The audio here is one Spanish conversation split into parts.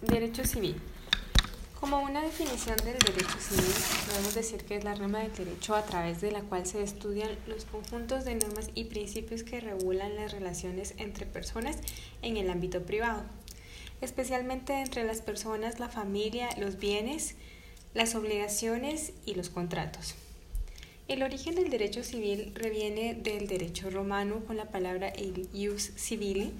Derecho civil. Como una definición del derecho civil, podemos decir que es la rama del derecho a través de la cual se estudian los conjuntos de normas y principios que regulan las relaciones entre personas en el ámbito privado, especialmente entre las personas, la familia, los bienes, las obligaciones y los contratos. El origen del derecho civil reviene del derecho romano con la palabra ius civili,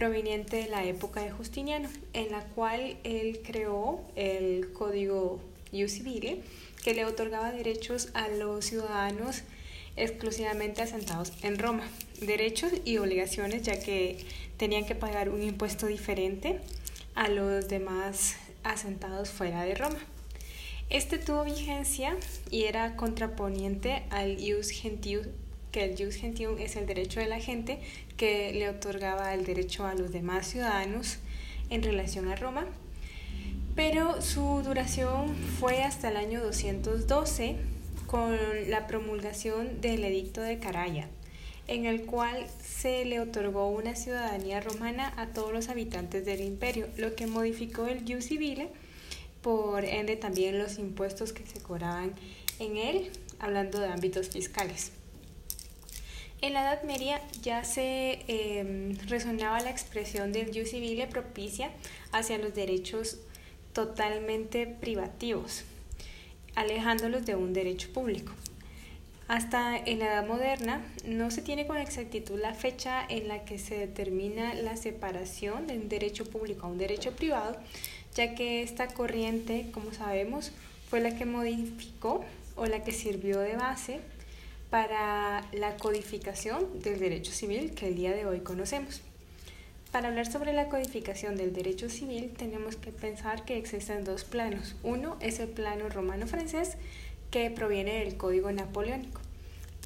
proveniente de la época de Justiniano, en la cual él creó el código ius civile que le otorgaba derechos a los ciudadanos exclusivamente asentados en Roma, derechos y obligaciones ya que tenían que pagar un impuesto diferente a los demás asentados fuera de Roma. Este tuvo vigencia y era contraponiente al ius gentium, que el ius gentium es el derecho de la gente que le otorgaba el derecho a los demás ciudadanos en relación a Roma. Pero su duración fue hasta el año 212 con la promulgación del Edicto de Caraya, en el cual se le otorgó una ciudadanía romana a todos los habitantes del imperio, lo que modificó el ius civile por ende también los impuestos que se cobraban en él, hablando de ámbitos fiscales. En la Edad Media ya se em, resonaba la expresión del jus civile propicia hacia los derechos totalmente privativos, alejándolos de un derecho público. Hasta en la Edad Moderna no se tiene con exactitud la fecha en la que se determina la separación de un derecho público a un derecho privado, ya que esta corriente, como sabemos, fue la que modificó o la que sirvió de base para la codificación del derecho civil que el día de hoy conocemos. Para hablar sobre la codificación del derecho civil tenemos que pensar que existen dos planos. Uno es el plano romano-francés que proviene del Código Napoleónico,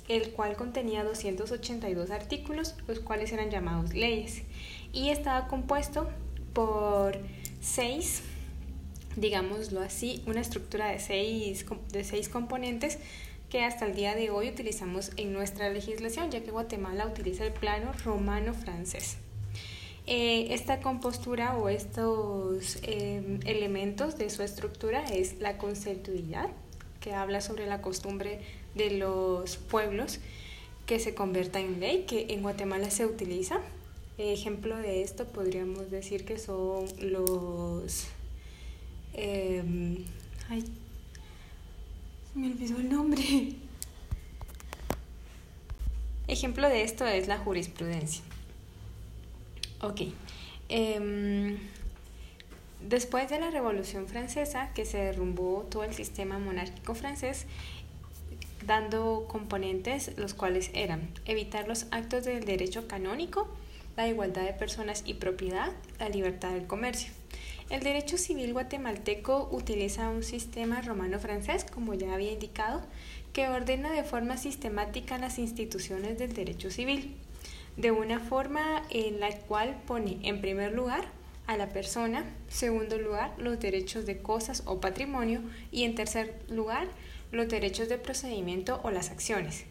el cual contenía 282 artículos, los cuales eran llamados leyes, y estaba compuesto por seis, digámoslo así, una estructura de seis, de seis componentes que hasta el día de hoy utilizamos en nuestra legislación, ya que Guatemala utiliza el plano romano-francés. Eh, esta compostura o estos em, elementos de su estructura es la conceptualidad, que habla sobre la costumbre de los pueblos que se convierta en ley, que en Guatemala se utiliza. Ejemplo de esto podríamos decir que son los... Em, ay, me olvidó el nombre. Ejemplo de esto es la jurisprudencia. Ok. Em, después de la Revolución Francesa, que se derrumbó todo el sistema monárquico francés, dando componentes los cuales eran evitar los actos del derecho canónico, la igualdad de personas y propiedad, la libertad del comercio. El derecho civil guatemalteco utiliza un sistema romano-francés, como ya había indicado, que ordena de forma sistemática las instituciones del derecho civil, de una forma en la cual pone en primer lugar a la persona, segundo lugar los derechos de cosas o patrimonio y en tercer lugar los derechos de procedimiento o las acciones.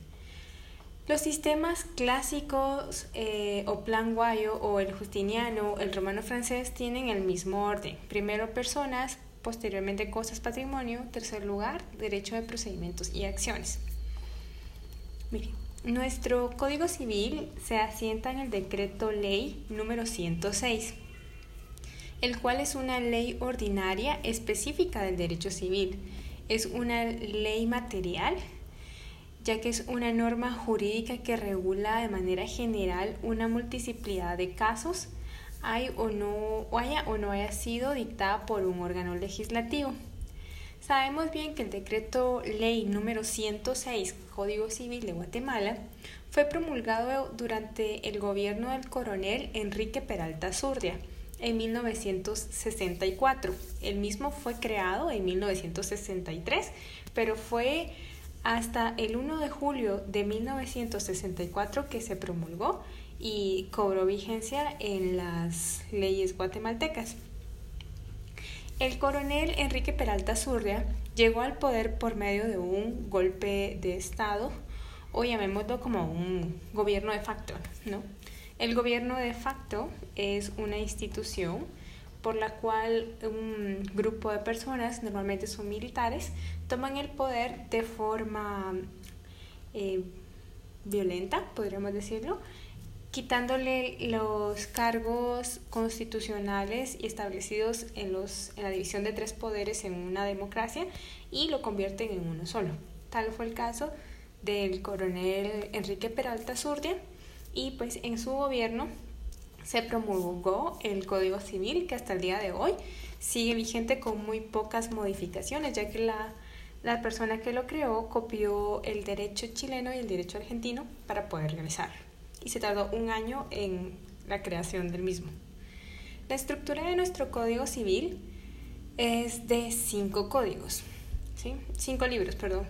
Los sistemas clásicos eh, o plan guayo o el justiniano, el romano francés tienen el mismo orden. Primero personas, posteriormente cosas, patrimonio, tercer lugar, derecho de procedimientos y acciones. nuestro Código Civil se asienta en el decreto ley número 106, el cual es una ley ordinaria específica del derecho civil. Es una ley material ya que es una norma jurídica que regula de manera general una multiplicidad de casos, hay o no, haya o no haya sido dictada por un órgano legislativo. Sabemos bien que el decreto ley número 106, Código Civil de Guatemala, fue promulgado durante el gobierno del coronel Enrique Peralta Zurdia en 1964. El mismo fue creado en 1963, pero fue hasta el 1 de julio de 1964 que se promulgó y cobró vigencia en las leyes guatemaltecas. El coronel Enrique Peralta Zurria llegó al poder por medio de un golpe de Estado, o llamémoslo como un gobierno de facto. ¿no? El gobierno de facto es una institución por la cual un grupo de personas, normalmente son militares, toman el poder de forma eh, violenta, podríamos decirlo, quitándole los cargos constitucionales y establecidos en, los, en la división de tres poderes en una democracia y lo convierten en uno solo. Tal fue el caso del coronel Enrique Peralta Zurdia y pues en su gobierno se promulgó el Código Civil que hasta el día de hoy sigue vigente con muy pocas modificaciones ya que la, la persona que lo creó copió el derecho chileno y el derecho argentino para poder realizarlo y se tardó un año en la creación del mismo. La estructura de nuestro Código Civil es de cinco códigos, ¿sí? cinco libros, perdón.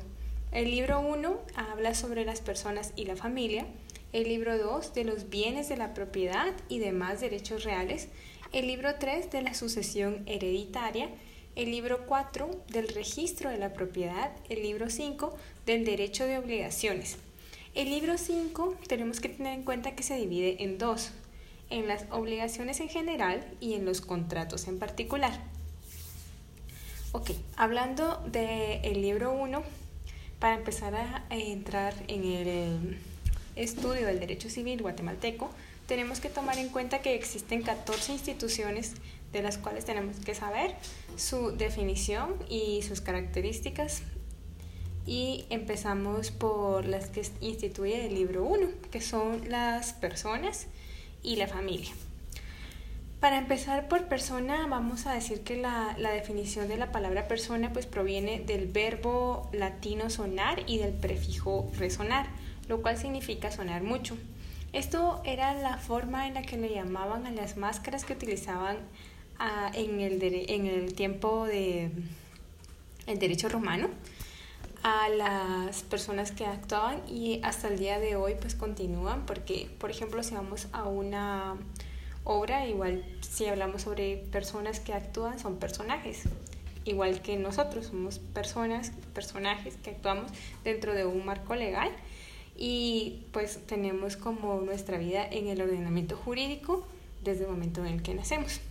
El libro 1 habla sobre las personas y la familia, el libro 2 de los bienes de la propiedad y demás derechos reales, el libro 3 de la sucesión hereditaria, el libro 4 del registro de la propiedad, el libro 5 del derecho de obligaciones, el libro 5 tenemos que tener en cuenta que se divide en dos, en las obligaciones en general y en los contratos en particular. Ok, hablando del libro 1, para empezar a entrar en el estudio del derecho civil guatemalteco, tenemos que tomar en cuenta que existen 14 instituciones de las cuales tenemos que saber su definición y sus características y empezamos por las que instituye el libro 1, que son las personas y la familia. Para empezar por persona, vamos a decir que la, la, definición de la palabra persona pues proviene del verbo latino sonar y del prefijo resonar, lo cual significa sonar mucho. Esto era la forma en la que le llamaban a las máscaras que utilizaban ah, en, el en el tiempo del el derecho romano a las personas que actuaban y hasta el día de hoy pues continúan porque por ejemplo si vamos a una obra igual si hablamos sobre personas que actúan son personajes igual que nosotros somos personas personajes que actuamos dentro de un marco legal y pues tenemos como nuestra vida en el ordenamiento jurídico desde el momento en el que nacemos.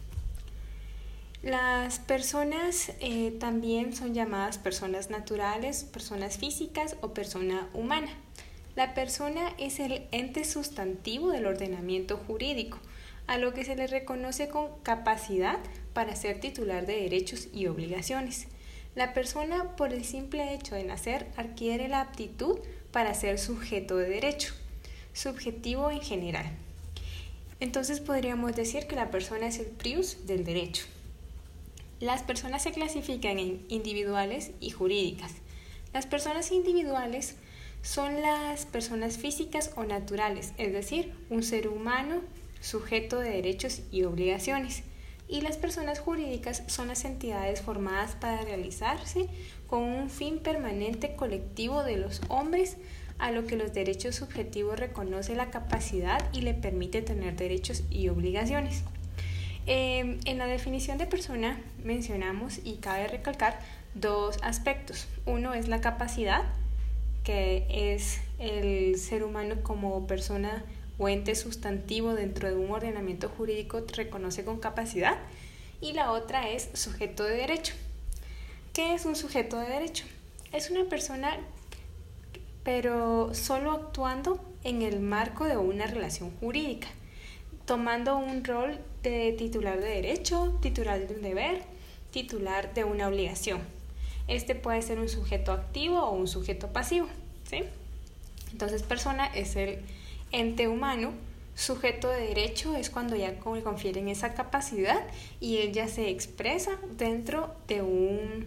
Las personas eh, también son llamadas personas naturales, personas físicas o persona humana. La persona es el ente sustantivo del ordenamiento jurídico, a lo que se le reconoce con capacidad para ser titular de derechos y obligaciones. La persona, por el simple hecho de nacer, adquiere la aptitud para ser sujeto de derecho, subjetivo en general. Entonces podríamos decir que la persona es el prius del derecho. Las personas se clasifican en individuales y jurídicas. Las personas individuales son las personas físicas o naturales, es decir, un ser humano sujeto de derechos y obligaciones. Y las personas jurídicas son las entidades formadas para realizarse con un fin permanente colectivo de los hombres a lo que los derechos subjetivos reconoce la capacidad y le permite tener derechos y obligaciones. Em, en la definición de persona mencionamos y cabe recalcar dos aspectos. Uno es la capacidad, que es el ser humano como persona o ente sustantivo dentro de un ordenamiento jurídico reconoce con capacidad. Y la otra es sujeto de derecho. ¿Qué es un sujeto de derecho? Es una persona pero solo actuando en el marco de una relación jurídica tomando un rol de titular de derecho, titular de un deber, titular de una obligación. Este puede ser un sujeto activo o un sujeto pasivo. ¿sí? Entonces, persona es el ente humano. Sujeto de derecho es cuando ya le confieren esa capacidad y él ya se expresa dentro de un,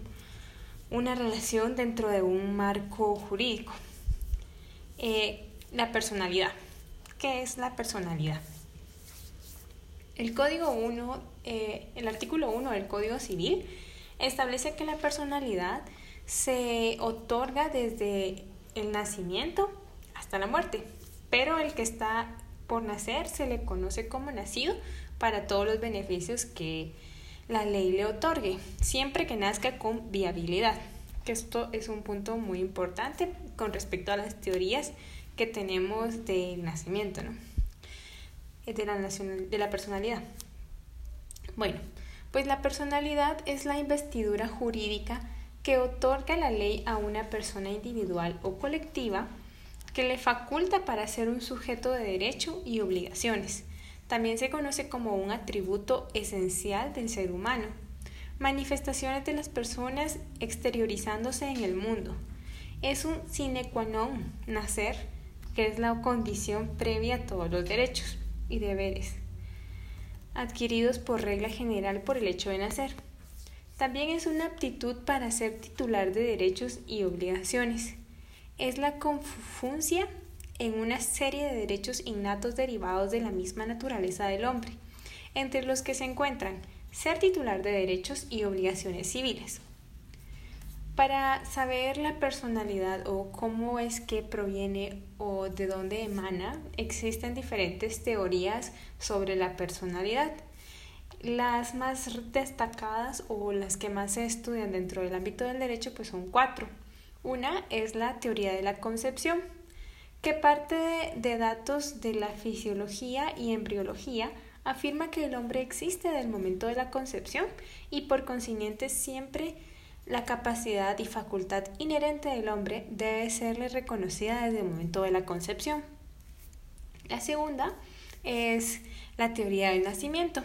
una relación, dentro de un marco jurídico. Eh, la personalidad. ¿Qué es la personalidad? El Código 1, eh, el artículo 1 del Código Civil establece que la personalidad se otorga desde el nacimiento hasta la muerte, pero el que está por nacer se le conoce como nacido para todos los beneficios que la ley le otorgue, siempre que nazca con viabilidad. Que esto es un punto muy importante con respecto a las teorías que tenemos del nacimiento, ¿no? de la, de la personalidad. Bueno, pues la personalidad es la investidura jurídica que otorga la ley a una persona individual o colectiva que le faculta para ser un sujeto de derecho y obligaciones. También se conoce como un atributo esencial del ser humano. Manifestaciones de las personas exteriorizándose en el mundo. Es un sine qua non nacer, que es la condición previa a todos los derechos y deberes adquiridos por regla general por el hecho de nacer. También es una aptitud para ser titular de derechos y obligaciones. Es la confuncia en una serie de derechos innatos derivados de la misma naturaleza del hombre, entre los que se encuentran ser titular de derechos y obligaciones civiles. Para saber la personalidad o cómo es que proviene o de dónde emana, existen diferentes teorías sobre la personalidad. Las más destacadas o las que más se estudian dentro del ámbito del derecho pues son cuatro. Una es la teoría de la concepción, que parte de, datos de la fisiología y embriología afirma que el hombre existe desde el momento de la concepción y por consiguiente siempre la capacidad y facultad inherente del hombre debe serle reconocida desde el momento de la concepción. La segunda es la teoría del nacimiento,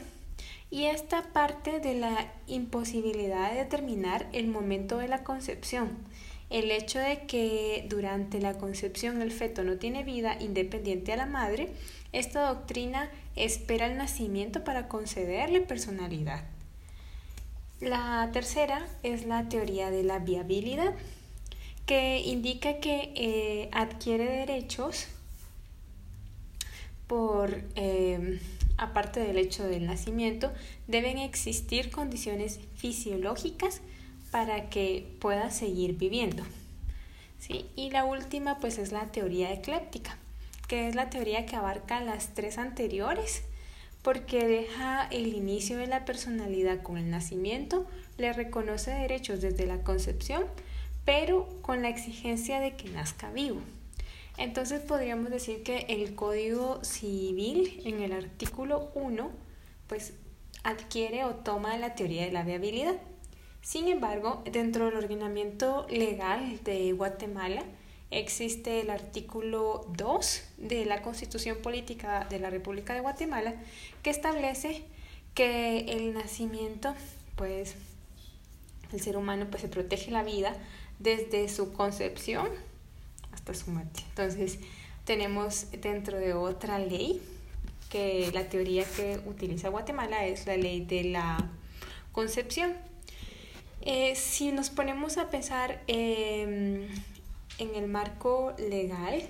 y esta parte de la imposibilidad de determinar el momento de la concepción. El hecho de que durante la concepción el feto no tiene vida independiente a la madre, esta doctrina espera el nacimiento para concederle personalidad. La tercera es la teoría de la viabilidad, que indica que eh, adquiere derechos por eh, aparte del hecho del nacimiento, deben existir condiciones fisiológicas para que pueda seguir viviendo. ¿Sí? Y la última pues es la teoría ecléptica, que es la teoría que abarca las tres anteriores porque deja el inicio de la personalidad con el nacimiento, le reconoce derechos desde la concepción, pero con la exigencia de que nazca vivo. Entonces podríamos decir que el Código Civil en el artículo 1 pues adquiere o toma la teoría de la viabilidad. Sin embargo, dentro del ordenamiento legal de Guatemala existe el artículo 2 de la Constitución Política de la República de Guatemala que establece que el nacimiento, pues el ser humano pues se protege la vida desde su concepción hasta su muerte. Entonces, tenemos dentro de otra ley, que la teoría que utiliza Guatemala es la ley de la concepción. Eh, si nos ponemos a pensar em, en el marco legal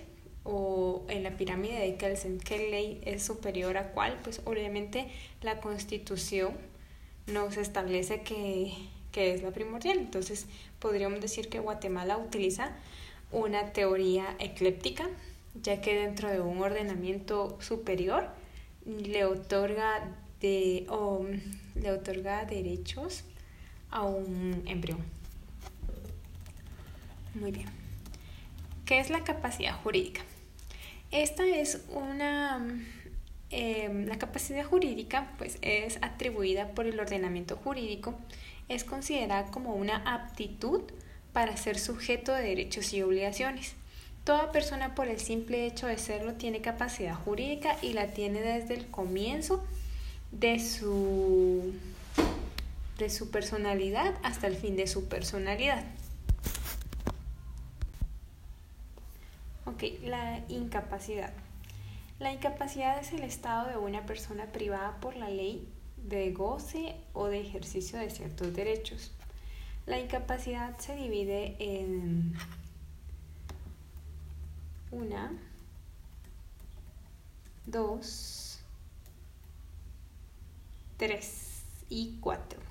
o en la pirámide de Kelsen, qué ley es superior a cuál, pues obviamente la constitución nos establece que, que es la primordial. Entonces podríamos decir que Guatemala utiliza una teoría ecléptica, ya que dentro de un ordenamiento superior le otorga, de, o, le otorga derechos a un embrión. Muy bien. ¿Qué es la capacidad jurídica? Esta es una... Em, la capacidad jurídica pues, es atribuida por el ordenamiento jurídico, es considerada como una aptitud para ser sujeto de derechos y obligaciones. Toda persona por el simple hecho de serlo tiene capacidad jurídica y la tiene desde el comienzo de su, de su personalidad hasta el fin de su personalidad. Ok, la incapacidad. La incapacidad es el estado de una persona privada por la ley de goce o de ejercicio de ciertos derechos. La incapacidad se divide en una, dos, tres y cuatro.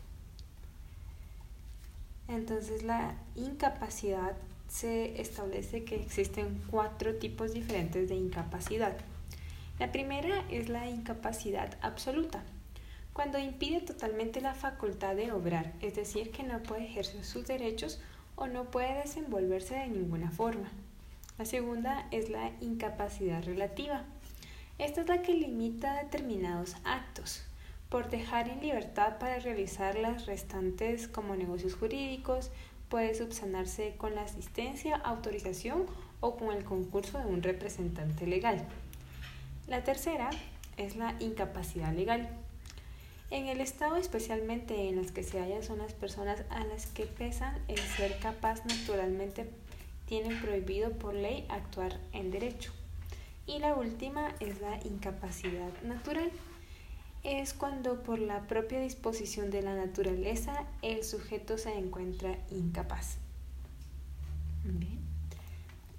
Entonces la incapacidad se establece que existen cuatro tipos diferentes de incapacidad. La primera es la incapacidad absoluta cuando impide totalmente la facultad de obrar, es decir, que no puede ejercer sus derechos o no puede desenvolverse de ninguna forma. La segunda es la incapacidad relativa. Esta es la que limita determinados actos. Por dejar en libertad para realizar las restantes como negocios jurídicos, puede subsanarse con la asistencia, autorización o con el concurso de un representante legal. La tercera es la incapacidad legal. En el estado especialmente en los que se hallan son las personas a las que pesan el ser capaz naturalmente tienen prohibido por ley actuar en derecho. Y la última es la incapacidad natural. Es cuando por la propia disposición de la naturaleza el sujeto se encuentra incapaz. Bien.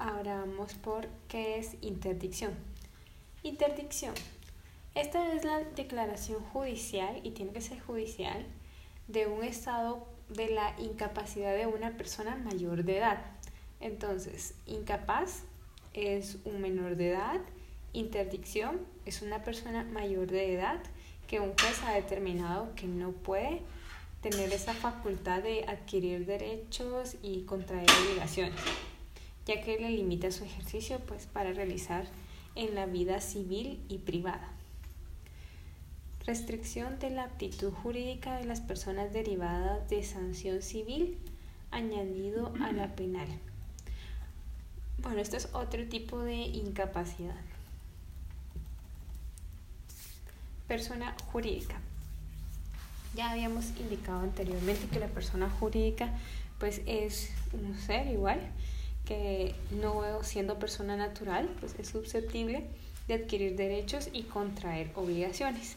Ahora vamos por qué es interdicción. Interdicción. Esta es la declaración judicial, y tiene que ser judicial, de un estado de la incapacidad de una persona mayor de edad. Entonces, incapaz es un menor de edad, interdicción es una persona mayor de edad que un juez ha determinado que no puede tener esa facultad de adquirir derechos y contraer obligaciones, ya que le limita su ejercicio pues, para realizar en la vida civil y privada. Restricción de la aptitud jurídica de las personas derivadas de sanción civil añadido a la penal. Bueno, esto es otro tipo de incapacidad. Persona jurídica. Ya habíamos indicado anteriormente que la persona jurídica pues es un ser igual que no siendo persona natural pues es susceptible de adquirir derechos y contraer obligaciones.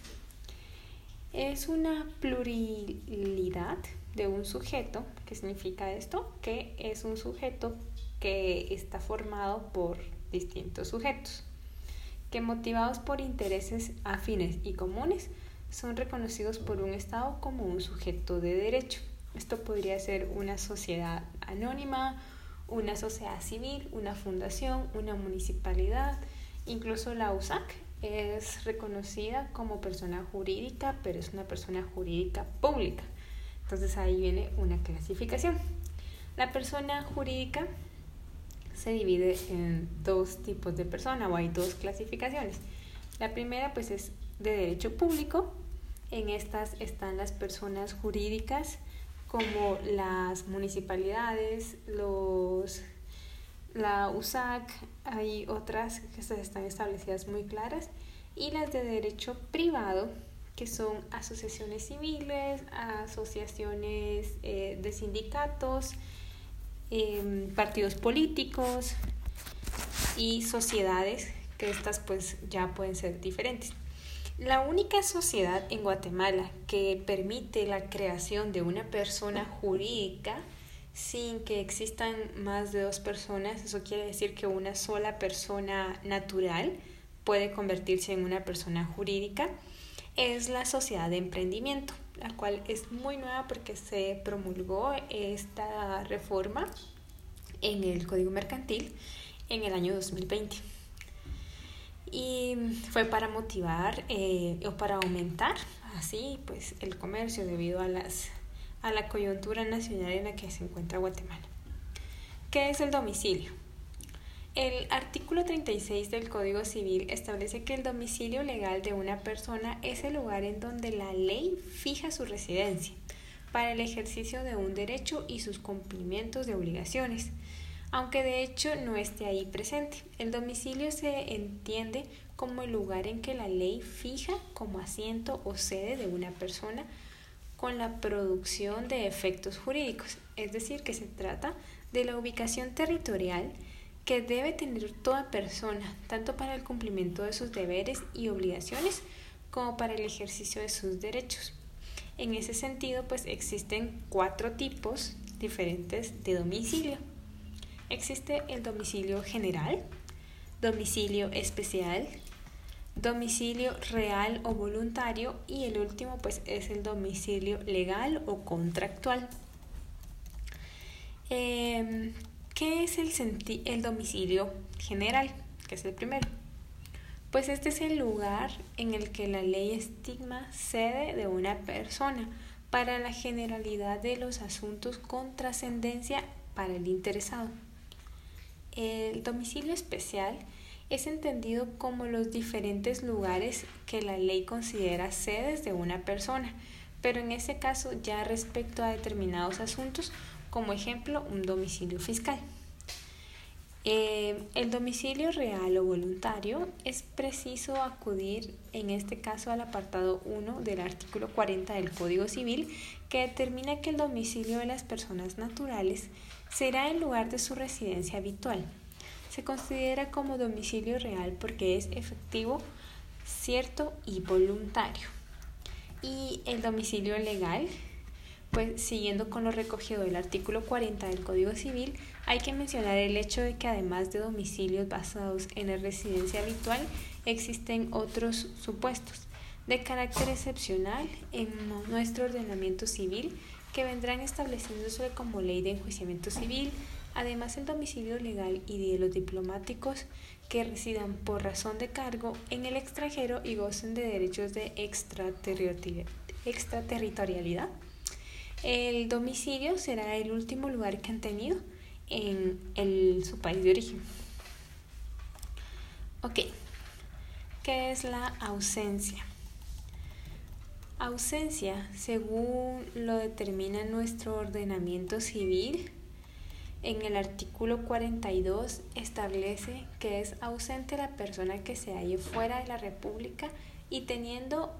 Es una pluralidad de un sujeto. ¿Qué significa esto? Que es un sujeto que está formado por distintos sujetos, que motivados por intereses afines y comunes son reconocidos por un Estado como un sujeto de derecho. Esto podría ser una sociedad anónima, una sociedad civil, una fundación, una municipalidad, incluso la USAC es reconocida como persona jurídica, pero es una persona jurídica pública. Entonces ahí viene una clasificación. La persona jurídica se divide en dos tipos de personas o hay dos clasificaciones. La primera pues es de derecho público. En estas están las personas jurídicas como las municipalidades, los la USAC, hay otras que están establecidas muy claras, y las de derecho privado, que son asociaciones civiles, asociaciones eh, de sindicatos, Em, partidos políticos y sociedades, que estas pues ya pueden ser diferentes. La única sociedad en Guatemala que permite la creación de una persona jurídica sin que existan más de dos personas, eso quiere decir que una sola persona natural puede convertirse en una persona jurídica, es la sociedad de emprendimiento la cual es muy nueva porque se promulgó esta reforma en el Código Mercantil en el año 2020. Y fue para motivar eh, o para aumentar así pues el comercio debido a, las, a la coyuntura nacional en la que se encuentra Guatemala. ¿Qué es el domicilio? El artículo 36 del Código Civil establece que el domicilio legal de una persona es el lugar en donde la ley fija su residencia para el ejercicio de un derecho y sus cumplimientos de obligaciones, aunque de hecho no esté ahí presente. El domicilio se entiende como el lugar en que la ley fija como asiento o sede de una persona con la producción de efectos jurídicos, es decir, que se trata de la ubicación territorial que debe tener toda persona, tanto para el cumplimiento de sus deberes y obligaciones como para el ejercicio de sus derechos. En ese sentido, pues existen cuatro tipos diferentes de domicilio. Existe el domicilio general, domicilio especial, domicilio real o voluntario y el último pues es el domicilio legal o contractual. Eh, ¿Qué es el, el domicilio general? Que es el primero. Pues este es el lugar en el que la ley estigma sede de una persona para la generalidad de los asuntos con trascendencia para el interesado. El domicilio especial es entendido como los diferentes lugares que la ley considera sedes de una persona, pero en ese caso ya respecto a determinados asuntos, como ejemplo un domicilio fiscal. Eh, el domicilio real o voluntario es preciso acudir en este caso al apartado 1 del artículo 40 del Código Civil que determina que el domicilio de las personas naturales será el lugar de su residencia habitual. Se considera como domicilio real porque es efectivo, cierto y voluntario. Y el domicilio legal pues siguiendo con lo recogido del artículo 40 del Código Civil, hay que mencionar el hecho de que además de domicilios basados en la residencia habitual, existen otros supuestos de carácter excepcional en nuestro ordenamiento civil que vendrán estableciéndose como ley de enjuiciamiento civil, además el domicilio legal y de los diplomáticos que residan por razón de cargo en el extranjero y gocen de derechos de extraterritorialidad el domicilio será el último lugar que han tenido en su país de origen. Ok, ¿qué es la ausencia? Ausencia, según lo determina nuestro ordenamiento civil, en el artículo 42 establece que es ausente la persona que se halle fuera de la República y teniendo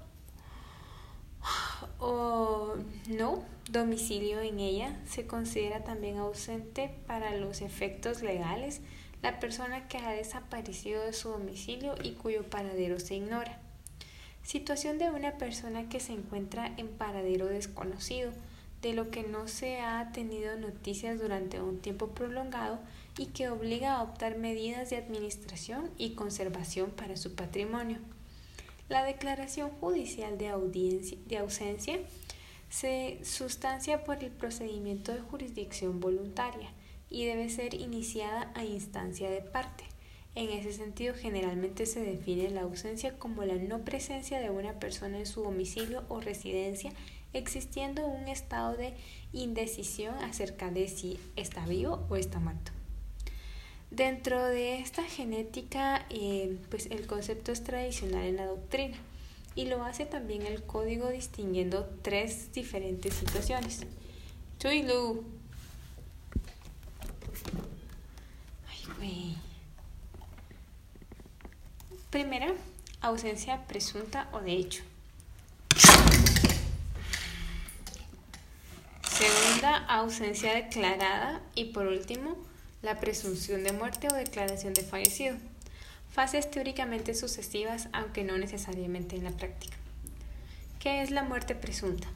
o no domicilio en ella, se considera también ausente para los efectos legales la persona que ha desaparecido de su domicilio y cuyo paradero se ignora. Situación de una persona que se encuentra en paradero desconocido, de lo que no se ha tenido noticias durante un tiempo prolongado y que obliga a adoptar medidas de administración y conservación para su patrimonio. La declaración judicial de, ausencia se sustancia por el procedimiento de jurisdicción voluntaria y debe ser iniciada a instancia de parte. En ese sentido, generalmente se define la ausencia como la no presencia de una persona en su domicilio o residencia, existiendo un estado de indecisión acerca de si está vivo o está muerto. Dentro de esta genética, eh, pues el concepto es tradicional en la doctrina y lo hace también el código distinguiendo tres diferentes situaciones. Lu. Ay, Primera, ausencia presunta o de hecho. Segunda, ausencia declarada. Y por último, la presunción de muerte o declaración de fallecido, fases teóricamente sucesivas aunque no necesariamente en la práctica. ¿Qué es la muerte presunta?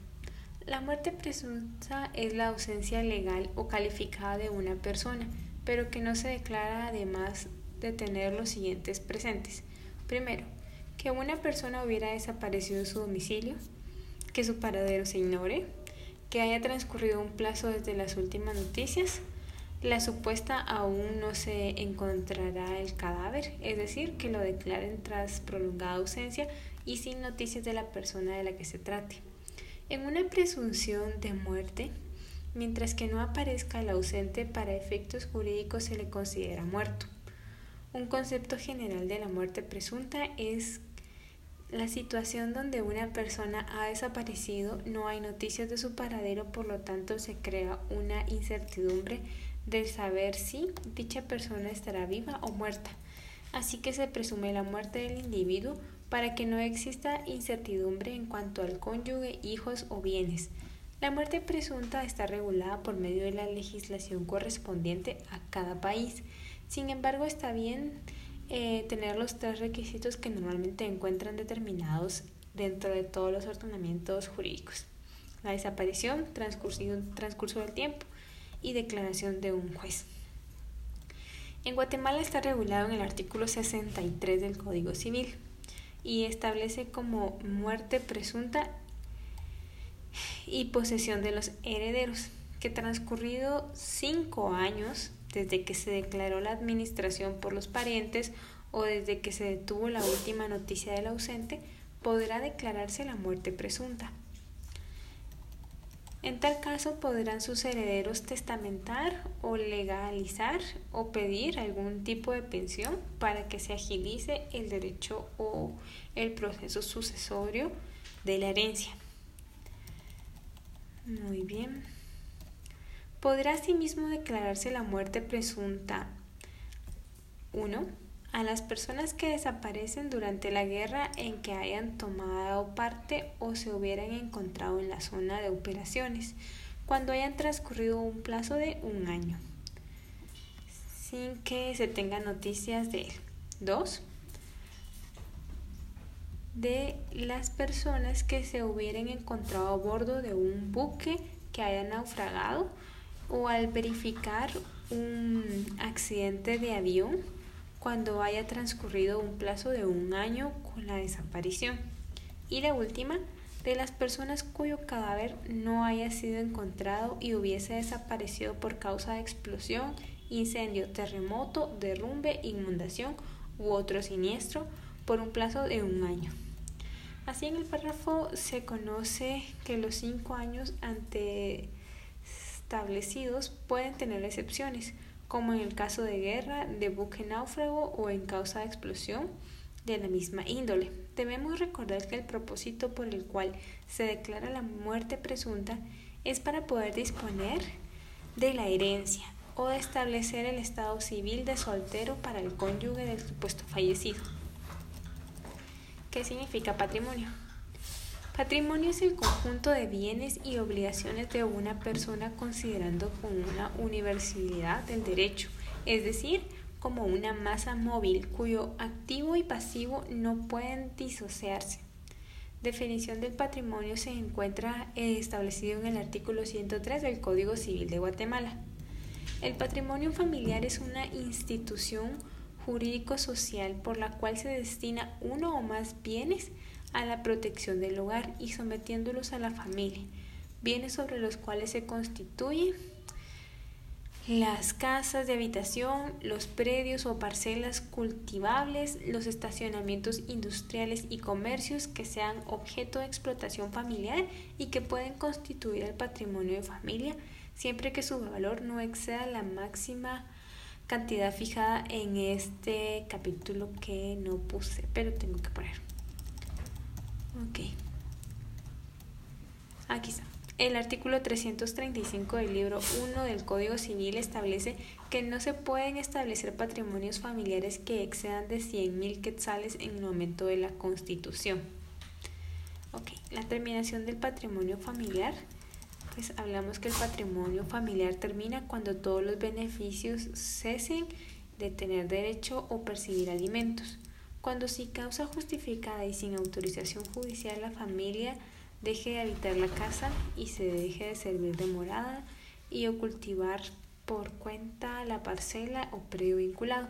La muerte presunta es la ausencia legal o calificada de una persona, pero que no se declara además de tener los siguientes presentes. Primero, que una persona hubiera desaparecido de su domicilio, que su paradero se ignore, que haya transcurrido un plazo desde las últimas noticias, la supuesta aún no se encontrará el cadáver, es decir, que lo declaren tras prolongada ausencia y sin noticias de la persona de la que se trate. En una presunción de muerte, mientras que no aparezca el ausente para efectos jurídicos se le considera muerto. Un concepto general de la muerte presunta es la situación donde una persona ha desaparecido, no hay noticias de su paradero, por lo tanto se crea una incertidumbre de saber si dicha persona estará viva o muerta. Así que se presume la muerte del individuo para que no exista incertidumbre en cuanto al cónyuge, hijos o bienes. La muerte presunta está regulada por medio de la legislación correspondiente a cada país. Sin embargo, está bien eh, tener los tres requisitos que normalmente encuentran determinados dentro de todos los ordenamientos jurídicos. La desaparición, transcurso, transcurso del tiempo, y declaración de un juez. En Guatemala está regulado en el artículo 63 del Código Civil y establece como muerte presunta y posesión de los herederos, que transcurrido cinco años desde que se declaró la administración por los parientes o desde que se detuvo la última noticia del ausente, podrá declararse la muerte presunta. En tal caso podrán sus herederos testamentar o legalizar o pedir algún tipo de pensión para que se agilice el derecho o el proceso sucesorio de la herencia. Muy bien. Podrá asimismo declararse la muerte presunta 1 a las personas que desaparecen durante la guerra en que hayan tomado parte o se hubieran encontrado en la zona de operaciones, cuando hayan transcurrido un plazo de un año, sin que se tenga noticias de él. 2. De las personas que se hubieran encontrado a bordo de un buque que haya naufragado o al verificar un accidente de avión cuando haya transcurrido un plazo de un año con la desaparición. Y la última, de las personas cuyo cadáver no haya sido encontrado y hubiese desaparecido por causa de explosión, incendio, terremoto, derrumbe, inundación u otro siniestro por un plazo de un año. Así en el párrafo se conoce que los cinco años ante establecidos pueden tener excepciones, como en el caso de guerra, de buque náufrago o en causa de explosión de la misma índole. Debemos recordar que el propósito por el cual se declara la muerte presunta es para poder disponer de la herencia o establecer el estado civil de soltero para el cónyuge del supuesto fallecido. ¿Qué significa patrimonio? Patrimonio es el conjunto de bienes y obligaciones de una persona considerando como una universalidad del derecho, es decir, como una masa móvil cuyo activo y pasivo no pueden disociarse. Definición del patrimonio se encuentra establecido en el artículo 103 del Código Civil de Guatemala. El patrimonio familiar es una institución jurídico-social por la cual se destina uno o más bienes a la protección del hogar y sometiéndolos a la familia, bienes sobre los cuales se constituyen las casas de habitación, los predios o parcelas cultivables, los estacionamientos industriales y comercios que sean objeto de explotación familiar y que pueden constituir el patrimonio de familia siempre que su valor no exceda la máxima cantidad fijada en este capítulo que no puse, pero tengo que poner. Ok. Aquí está. El artículo 335 del libro 1 del Código Civil establece que no se pueden establecer patrimonios familiares que excedan de 100.000 quetzales en el momento de la constitución. Ok, la terminación del patrimonio familiar. Pues hablamos que el patrimonio familiar termina cuando todos los beneficios cesen de tener derecho o percibir alimentos. Cuando sin causa justificada y sin autorización judicial la familia deje de habitar la casa y se deje de servir de morada y o cultivar por cuenta la parcela o predio vinculado.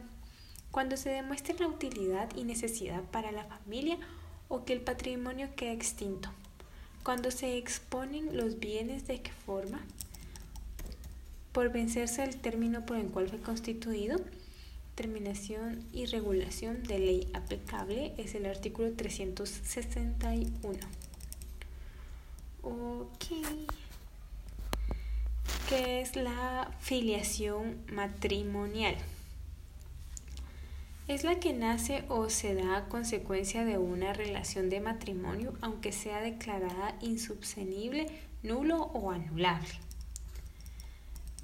Cuando se demuestre la utilidad y necesidad para la familia o que el patrimonio quede extinto. Cuando se exponen los bienes de qué forma, por vencerse el término por el cual fue constituido, Terminación y regulación de ley aplicable es el artículo 361. Ok. ¿Qué es la filiación matrimonial? Es la que nace o se da a consecuencia de una relación de matrimonio, aunque sea declarada insubsenible, nulo o anulable.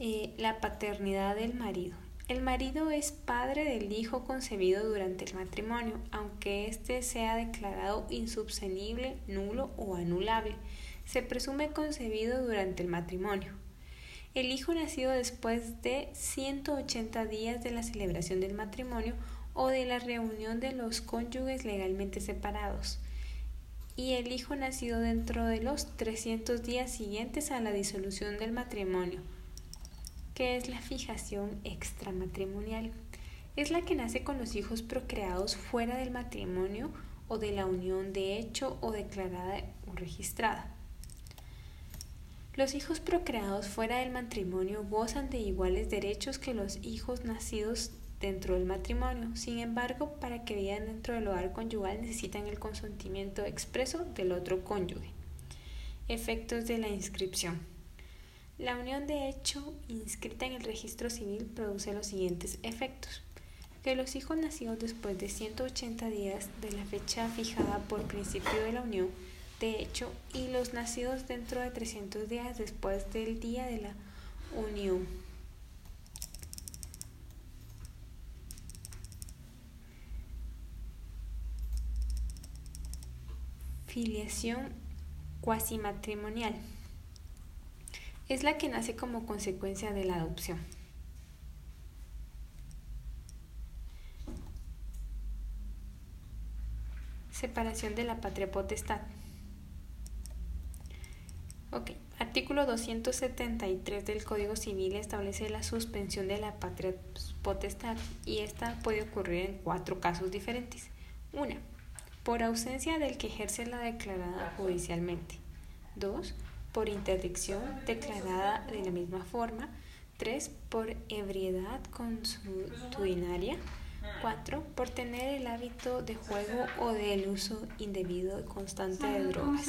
Eh, la paternidad del marido. El marido es padre del hijo concebido durante el matrimonio, aunque éste sea declarado insubsenible, nulo o anulable. Se presume concebido durante el matrimonio. El hijo nacido después de 180 días de la celebración del matrimonio o de la reunión de los cónyuges legalmente separados. Y el hijo nacido dentro de los 300 días siguientes a la disolución del matrimonio que es la fijación extramatrimonial. Es la que nace con los hijos procreados fuera del matrimonio o de la unión de hecho o declarada o registrada. Los hijos procreados fuera del matrimonio gozan de iguales derechos que los hijos nacidos dentro del matrimonio. Sin embargo, para que vivan dentro del hogar conyugal necesitan el consentimiento expreso del otro cónyuge. Efectos de la inscripción. La unión de hecho inscrita en el registro civil produce los siguientes efectos. Que los hijos nacidos después de 180 días de la fecha fijada por principio de la unión de hecho y los nacidos dentro de 300 días después del día de la unión. Filiación cuasi matrimonial es la que nace como consecuencia de la adopción. Separación de la patria potestad. Ok, artículo 273 del Código Civil establece la suspensión de la patria potestad y esta puede ocurrir en cuatro casos diferentes. Una, por ausencia del que ejerce la declarada judicialmente. Dos, por interdicción declarada de la misma forma. 3. Por ebriedad consuetudinaria. 4. Por tener el hábito de juego o del uso indebido y constante de drogas.